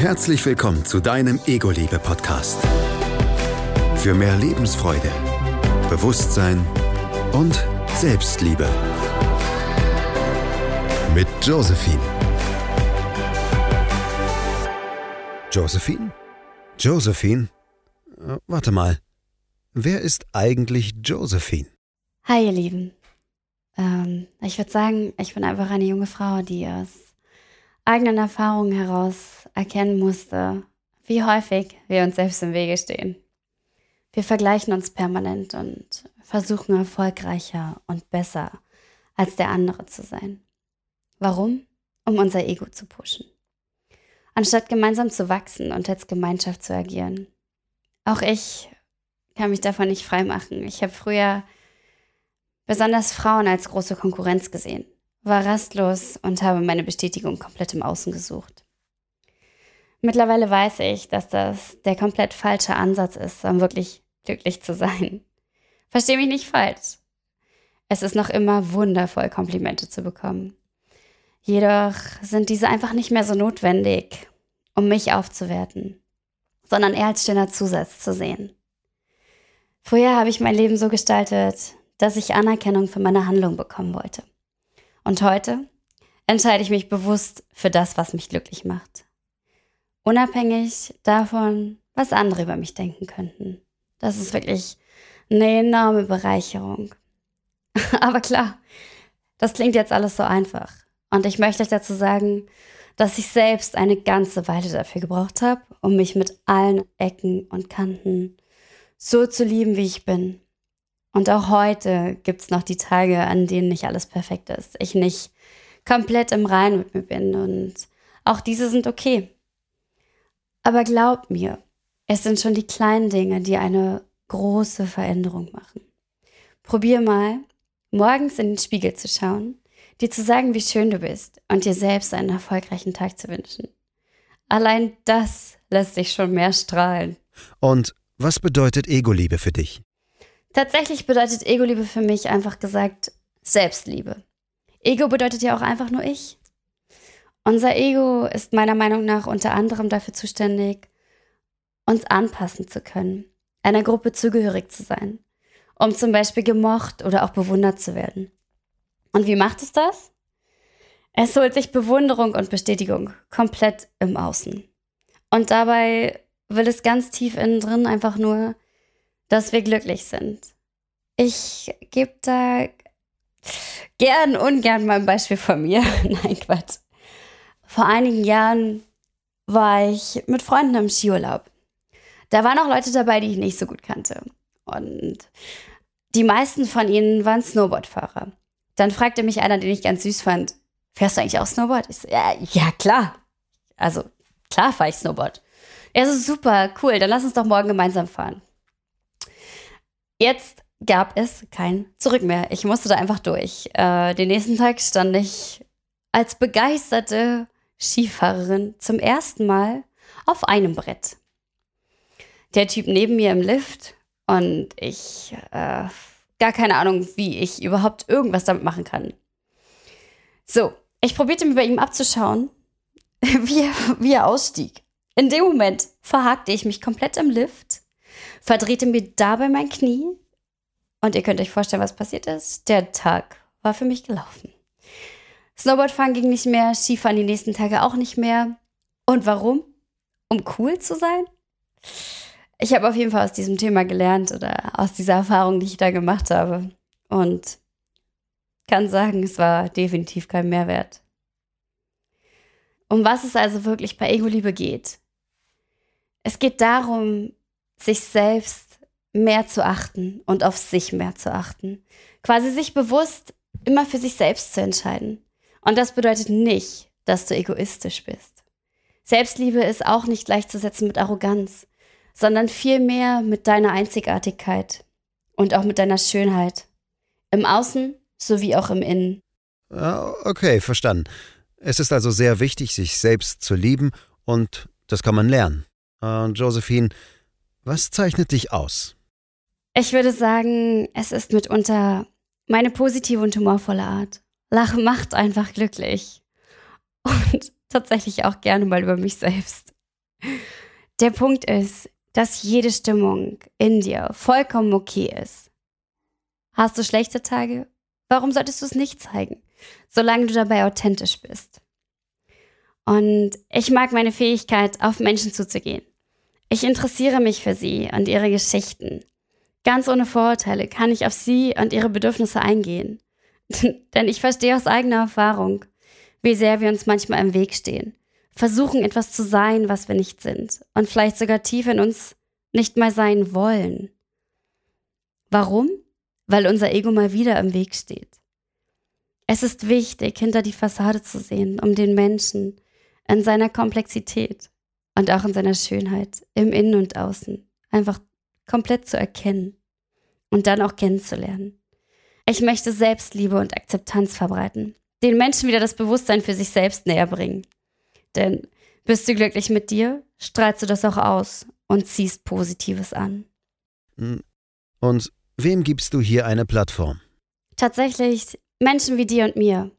Herzlich willkommen zu deinem Ego-Liebe-Podcast. Für mehr Lebensfreude, Bewusstsein und Selbstliebe. Mit Josephine. Josephine? Josephine? Äh, warte mal. Wer ist eigentlich Josephine? Hi, ihr Lieben. Ähm, ich würde sagen, ich bin einfach eine junge Frau, die aus eigenen Erfahrungen heraus erkennen musste, wie häufig wir uns selbst im Wege stehen. Wir vergleichen uns permanent und versuchen erfolgreicher und besser als der andere zu sein. Warum? Um unser Ego zu pushen. Anstatt gemeinsam zu wachsen und als Gemeinschaft zu agieren. Auch ich kann mich davon nicht freimachen. Ich habe früher besonders Frauen als große Konkurrenz gesehen, war rastlos und habe meine Bestätigung komplett im Außen gesucht. Mittlerweile weiß ich, dass das der komplett falsche Ansatz ist, um wirklich glücklich zu sein. Versteh mich nicht falsch. Es ist noch immer wundervoll, Komplimente zu bekommen. Jedoch sind diese einfach nicht mehr so notwendig, um mich aufzuwerten, sondern eher als schöner Zusatz zu sehen. Früher habe ich mein Leben so gestaltet, dass ich Anerkennung für meine Handlung bekommen wollte. Und heute entscheide ich mich bewusst für das, was mich glücklich macht. Unabhängig davon, was andere über mich denken könnten. Das ist wirklich eine enorme Bereicherung. Aber klar, das klingt jetzt alles so einfach. Und ich möchte euch dazu sagen, dass ich selbst eine ganze Weile dafür gebraucht habe, um mich mit allen Ecken und Kanten so zu lieben, wie ich bin. Und auch heute gibt es noch die Tage, an denen nicht alles perfekt ist. Ich nicht komplett im Reinen mit mir bin und auch diese sind okay. Aber glaub mir, es sind schon die kleinen Dinge, die eine große Veränderung machen. Probier mal, morgens in den Spiegel zu schauen, dir zu sagen, wie schön du bist und dir selbst einen erfolgreichen Tag zu wünschen. Allein das lässt sich schon mehr strahlen. Und was bedeutet Ego-Liebe für dich? Tatsächlich bedeutet Ego-Liebe für mich einfach gesagt Selbstliebe. Ego bedeutet ja auch einfach nur ich. Unser Ego ist meiner Meinung nach unter anderem dafür zuständig, uns anpassen zu können, einer Gruppe zugehörig zu sein, um zum Beispiel gemocht oder auch bewundert zu werden. Und wie macht es das? Es holt sich Bewunderung und Bestätigung komplett im Außen. Und dabei will es ganz tief innen drin einfach nur dass wir glücklich sind. Ich gebe da gern, ungern mal ein Beispiel von mir. Nein, Quatsch. Vor einigen Jahren war ich mit Freunden im Skiurlaub. Da waren auch Leute dabei, die ich nicht so gut kannte. Und die meisten von ihnen waren Snowboardfahrer. Dann fragte mich einer, den ich ganz süß fand, fährst du eigentlich auch Snowboard? Ich so, ja, ja, klar. Also, klar fahre ich Snowboard. Er so, super, cool, dann lass uns doch morgen gemeinsam fahren. Jetzt gab es kein Zurück mehr. Ich musste da einfach durch. Äh, den nächsten Tag stand ich als begeisterte Skifahrerin zum ersten Mal auf einem Brett. Der Typ neben mir im Lift und ich äh, gar keine Ahnung, wie ich überhaupt irgendwas damit machen kann. So, ich probierte mir bei ihm abzuschauen, wie er, wie er ausstieg. In dem Moment verhakte ich mich komplett im Lift verdrehte mir dabei mein Knie und ihr könnt euch vorstellen, was passiert ist. Der Tag war für mich gelaufen. Snowboardfahren ging nicht mehr, Skifahren die nächsten Tage auch nicht mehr. Und warum? Um cool zu sein? Ich habe auf jeden Fall aus diesem Thema gelernt oder aus dieser Erfahrung, die ich da gemacht habe. Und kann sagen, es war definitiv kein Mehrwert. Um was es also wirklich bei Ego-Liebe geht. Es geht darum, sich selbst mehr zu achten und auf sich mehr zu achten. Quasi sich bewusst immer für sich selbst zu entscheiden. Und das bedeutet nicht, dass du egoistisch bist. Selbstliebe ist auch nicht gleichzusetzen mit Arroganz, sondern vielmehr mit deiner Einzigartigkeit und auch mit deiner Schönheit. Im Außen sowie auch im Innen. Okay, verstanden. Es ist also sehr wichtig, sich selbst zu lieben und das kann man lernen. Und Josephine, was zeichnet dich aus? Ich würde sagen, es ist mitunter meine positive und humorvolle Art. Lachen macht einfach glücklich. Und tatsächlich auch gerne mal über mich selbst. Der Punkt ist, dass jede Stimmung in dir vollkommen okay ist. Hast du schlechte Tage? Warum solltest du es nicht zeigen, solange du dabei authentisch bist? Und ich mag meine Fähigkeit, auf Menschen zuzugehen. Ich interessiere mich für sie und ihre Geschichten. Ganz ohne Vorurteile kann ich auf sie und ihre Bedürfnisse eingehen. Denn ich verstehe aus eigener Erfahrung, wie sehr wir uns manchmal im Weg stehen, versuchen etwas zu sein, was wir nicht sind und vielleicht sogar tief in uns nicht mal sein wollen. Warum? Weil unser Ego mal wieder im Weg steht. Es ist wichtig, hinter die Fassade zu sehen, um den Menschen in seiner Komplexität und auch in seiner Schönheit im Innen und Außen einfach komplett zu erkennen und dann auch kennenzulernen. Ich möchte Selbstliebe und Akzeptanz verbreiten, den Menschen wieder das Bewusstsein für sich selbst näher bringen. Denn bist du glücklich mit dir, strahlst du das auch aus und ziehst Positives an. Hm. Und wem gibst du hier eine Plattform? Tatsächlich Menschen wie dir und mir.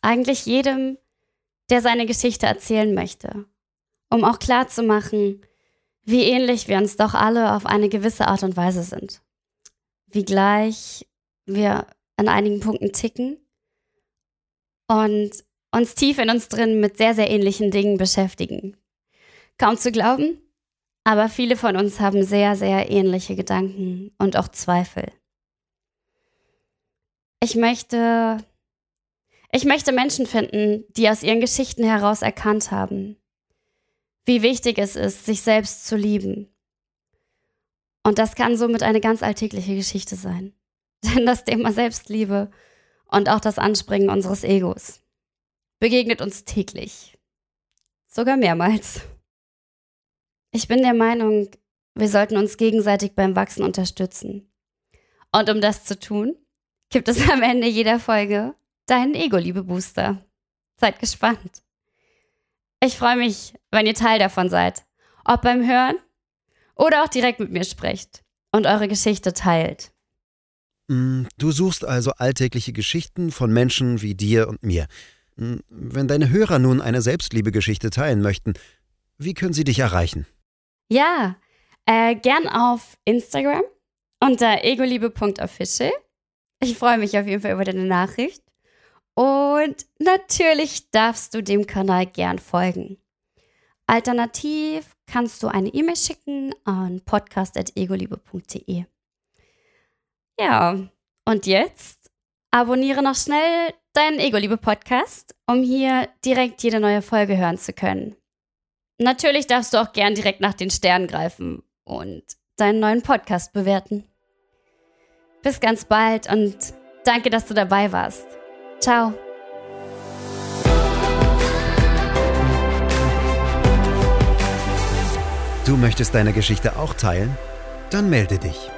Eigentlich jedem, der seine Geschichte erzählen möchte, um auch klarzumachen, wie ähnlich wir uns doch alle auf eine gewisse Art und Weise sind. Wie gleich wir an einigen Punkten ticken und uns tief in uns drin mit sehr, sehr ähnlichen Dingen beschäftigen. Kaum zu glauben, aber viele von uns haben sehr, sehr ähnliche Gedanken und auch Zweifel. Ich möchte, ich möchte Menschen finden, die aus ihren Geschichten heraus erkannt haben, wie wichtig es ist, sich selbst zu lieben. Und das kann somit eine ganz alltägliche Geschichte sein. Denn das Thema Selbstliebe und auch das Anspringen unseres Egos begegnet uns täglich. Sogar mehrmals. Ich bin der Meinung, wir sollten uns gegenseitig beim Wachsen unterstützen. Und um das zu tun, gibt es am Ende jeder Folge deinen Ego-Liebe-Booster. Seid gespannt. Ich freue mich, wenn ihr Teil davon seid. Ob beim Hören oder auch direkt mit mir sprecht und eure Geschichte teilt. Mm, du suchst also alltägliche Geschichten von Menschen wie dir und mir. Mm, wenn deine Hörer nun eine Selbstliebe-Geschichte teilen möchten, wie können sie dich erreichen? Ja, äh, gern auf Instagram unter egoliebe.official. Ich freue mich auf jeden Fall über deine Nachricht. Und natürlich darfst du dem Kanal gern folgen. Alternativ kannst du eine E-Mail schicken an podcast.egoliebe.de. Ja, und jetzt abonniere noch schnell deinen Ego-Liebe-Podcast, um hier direkt jede neue Folge hören zu können. Natürlich darfst du auch gern direkt nach den Sternen greifen und deinen neuen Podcast bewerten. Bis ganz bald und danke, dass du dabei warst. Ciao. Du möchtest deine Geschichte auch teilen? Dann melde dich.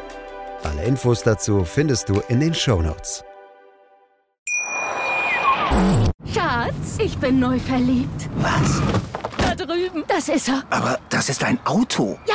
Alle Infos dazu findest du in den Show Notes. Schatz, ich bin neu verliebt. Was? Da drüben. Das ist er. Aber das ist ein Auto. Ja,